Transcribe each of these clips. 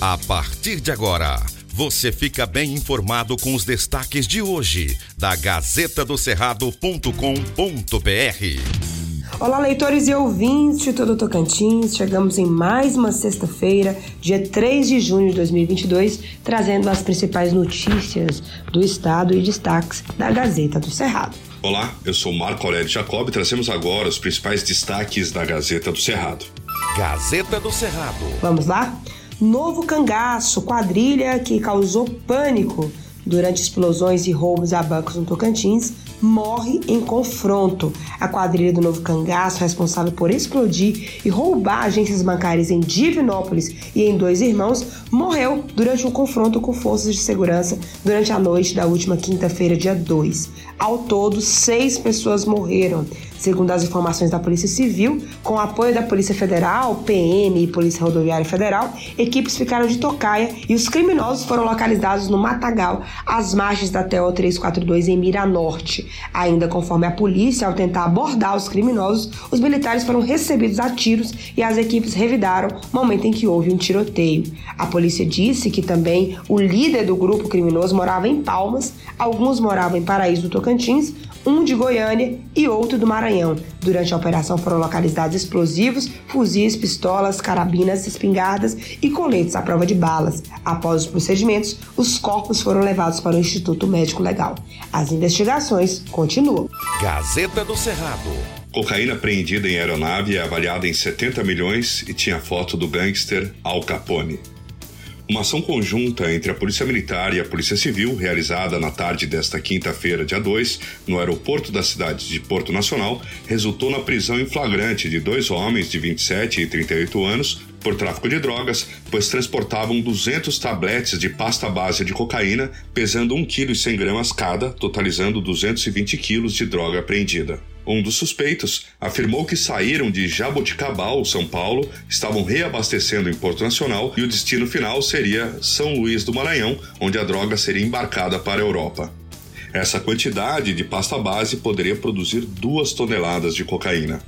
A partir de agora, você fica bem informado com os destaques de hoje da Gazeta do Cerrado.com.br. Olá, leitores e ouvintes de todo o Tocantins. Chegamos em mais uma sexta-feira, dia 3 de junho de 2022, trazendo as principais notícias do estado e destaques da Gazeta do Cerrado. Olá, eu sou Marco Aurélio Jacob e trazemos agora os principais destaques da Gazeta do Cerrado. Gazeta do Cerrado. Vamos lá? Novo cangaço, quadrilha que causou pânico durante explosões e roubos a bancos no Tocantins, morre em confronto. A quadrilha do Novo Cangaço, responsável por explodir e roubar agências bancárias em Divinópolis e em Dois Irmãos, morreu durante um confronto com forças de segurança durante a noite da última quinta-feira, dia 2. Ao todo, seis pessoas morreram. Segundo as informações da Polícia Civil, com apoio da Polícia Federal, PM e Polícia Rodoviária Federal, equipes ficaram de tocaia e os criminosos foram localizados no Matagal, às margens da TO 342 em Miranorte. Ainda conforme a polícia, ao tentar abordar os criminosos, os militares foram recebidos a tiros e as equipes revidaram no momento em que houve um tiroteio. A polícia disse que também o líder do grupo criminoso morava em Palmas, alguns moravam em Paraíso do Tocantins, um de Goiânia e outro do Maranhão. Durante a operação foram localizados explosivos, fuzis, pistolas, carabinas, espingardas e coletes à prova de balas. Após os procedimentos, os corpos foram levados para o Instituto Médico Legal. As investigações continuam. Gazeta do Cerrado. Cocaína apreendida em aeronave é avaliada em 70 milhões e tinha foto do gangster Al Capone. Uma ação conjunta entre a Polícia Militar e a Polícia Civil, realizada na tarde desta quinta-feira, dia 2, no aeroporto da cidade de Porto Nacional, resultou na prisão em flagrante de dois homens de 27 e 38 anos por tráfico de drogas, pois transportavam 200 tabletes de pasta base de cocaína, pesando 1,1 kg cada, totalizando 220 kg de droga apreendida. Um dos suspeitos afirmou que saíram de Jaboticabal, São Paulo, estavam reabastecendo em Porto Nacional e o destino final seria São Luís do Maranhão, onde a droga seria embarcada para a Europa. Essa quantidade de pasta base poderia produzir duas toneladas de cocaína.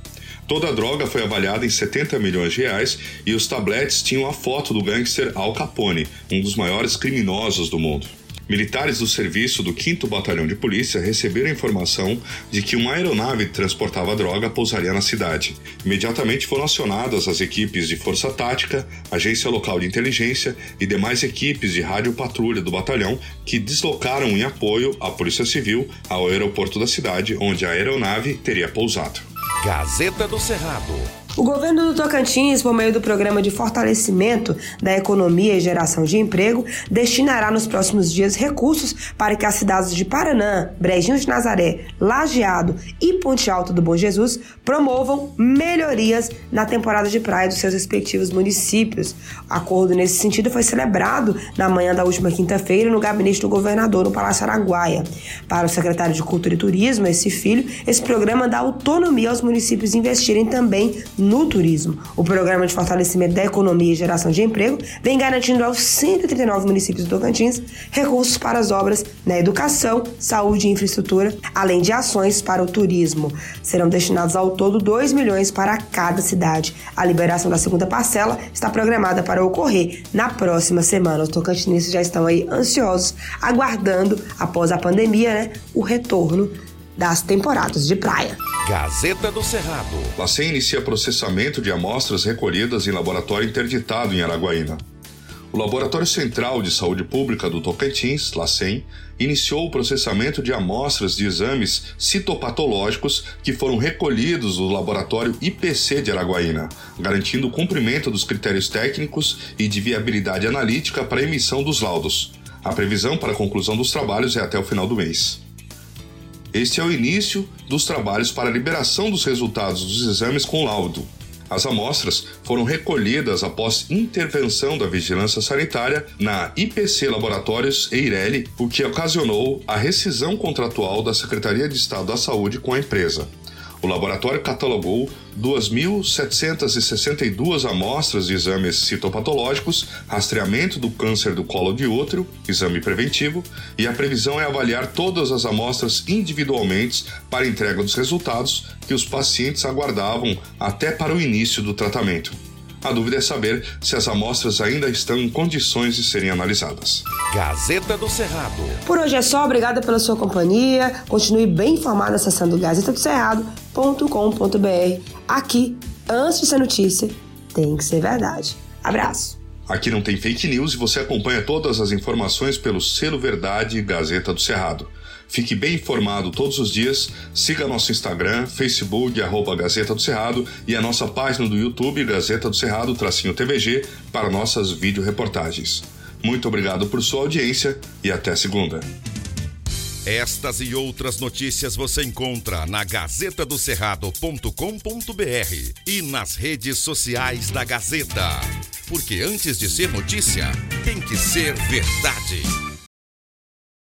Toda a droga foi avaliada em 70 milhões de reais e os tabletes tinham a foto do gangster Al Capone, um dos maiores criminosos do mundo. Militares do serviço do 5 Batalhão de Polícia receberam informação de que uma aeronave transportava droga pousaria na cidade. Imediatamente foram acionadas as equipes de Força Tática, Agência Local de Inteligência e demais equipes de rádio patrulha do batalhão que deslocaram em apoio à Polícia Civil ao aeroporto da cidade, onde a aeronave teria pousado. Gazeta do Cerrado. O governo do Tocantins, por meio do programa de fortalecimento da economia e geração de emprego, destinará nos próximos dias recursos para que as cidades de Paranã, Brejinho de Nazaré, Lajeado e Ponte Alta do Bom Jesus promovam melhorias na temporada de praia dos seus respectivos municípios. O acordo nesse sentido foi celebrado na manhã da última quinta-feira no gabinete do governador no Palácio Araguaia. Para o secretário de Cultura e Turismo, esse filho, esse programa dá autonomia aos municípios investirem também no turismo. O programa de fortalecimento da economia e geração de emprego vem garantindo aos 139 municípios do Tocantins recursos para as obras na educação, saúde e infraestrutura, além de ações para o turismo. Serão destinados ao todo 2 milhões para cada cidade. A liberação da segunda parcela está programada para ocorrer na próxima semana. Os tocantinenses já estão aí ansiosos, aguardando, após a pandemia, né, o retorno das temporadas de praia. Gazeta do Cerrado. LACEN inicia processamento de amostras recolhidas em laboratório interditado em Araguaína. O Laboratório Central de Saúde Pública do Tocantins, LACEN, iniciou o processamento de amostras de exames citopatológicos que foram recolhidos do Laboratório IPC de Araguaína, garantindo o cumprimento dos critérios técnicos e de viabilidade analítica para a emissão dos laudos. A previsão para a conclusão dos trabalhos é até o final do mês. Este é o início dos trabalhos para a liberação dos resultados dos exames com laudo. As amostras foram recolhidas após intervenção da Vigilância Sanitária na IPC Laboratórios Eireli, o que ocasionou a rescisão contratual da Secretaria de Estado da Saúde com a empresa. O laboratório catalogou 2.762 amostras de exames citopatológicos, rastreamento do câncer do colo de útero, exame preventivo, e a previsão é avaliar todas as amostras individualmente para entrega dos resultados que os pacientes aguardavam até para o início do tratamento. A dúvida é saber se as amostras ainda estão em condições de serem analisadas. Gazeta do Cerrado. Por hoje é só, obrigada pela sua companhia. Continue bem informado acessando gazetadoscerrado.com.br. Aqui, antes de ser notícia, tem que ser verdade. Abraço. Aqui não tem fake news e você acompanha todas as informações pelo selo Verdade Gazeta do Cerrado. Fique bem informado todos os dias. Siga nosso Instagram, Facebook, arroba Gazeta do Cerrado e a nossa página do YouTube, Gazeta do Cerrado, tracinho TVG, para nossas vídeo-reportagens. Muito obrigado por sua audiência e até segunda. Estas e outras notícias você encontra na gazetadocerrado.com.br e nas redes sociais da Gazeta. Porque antes de ser notícia, tem que ser verdade.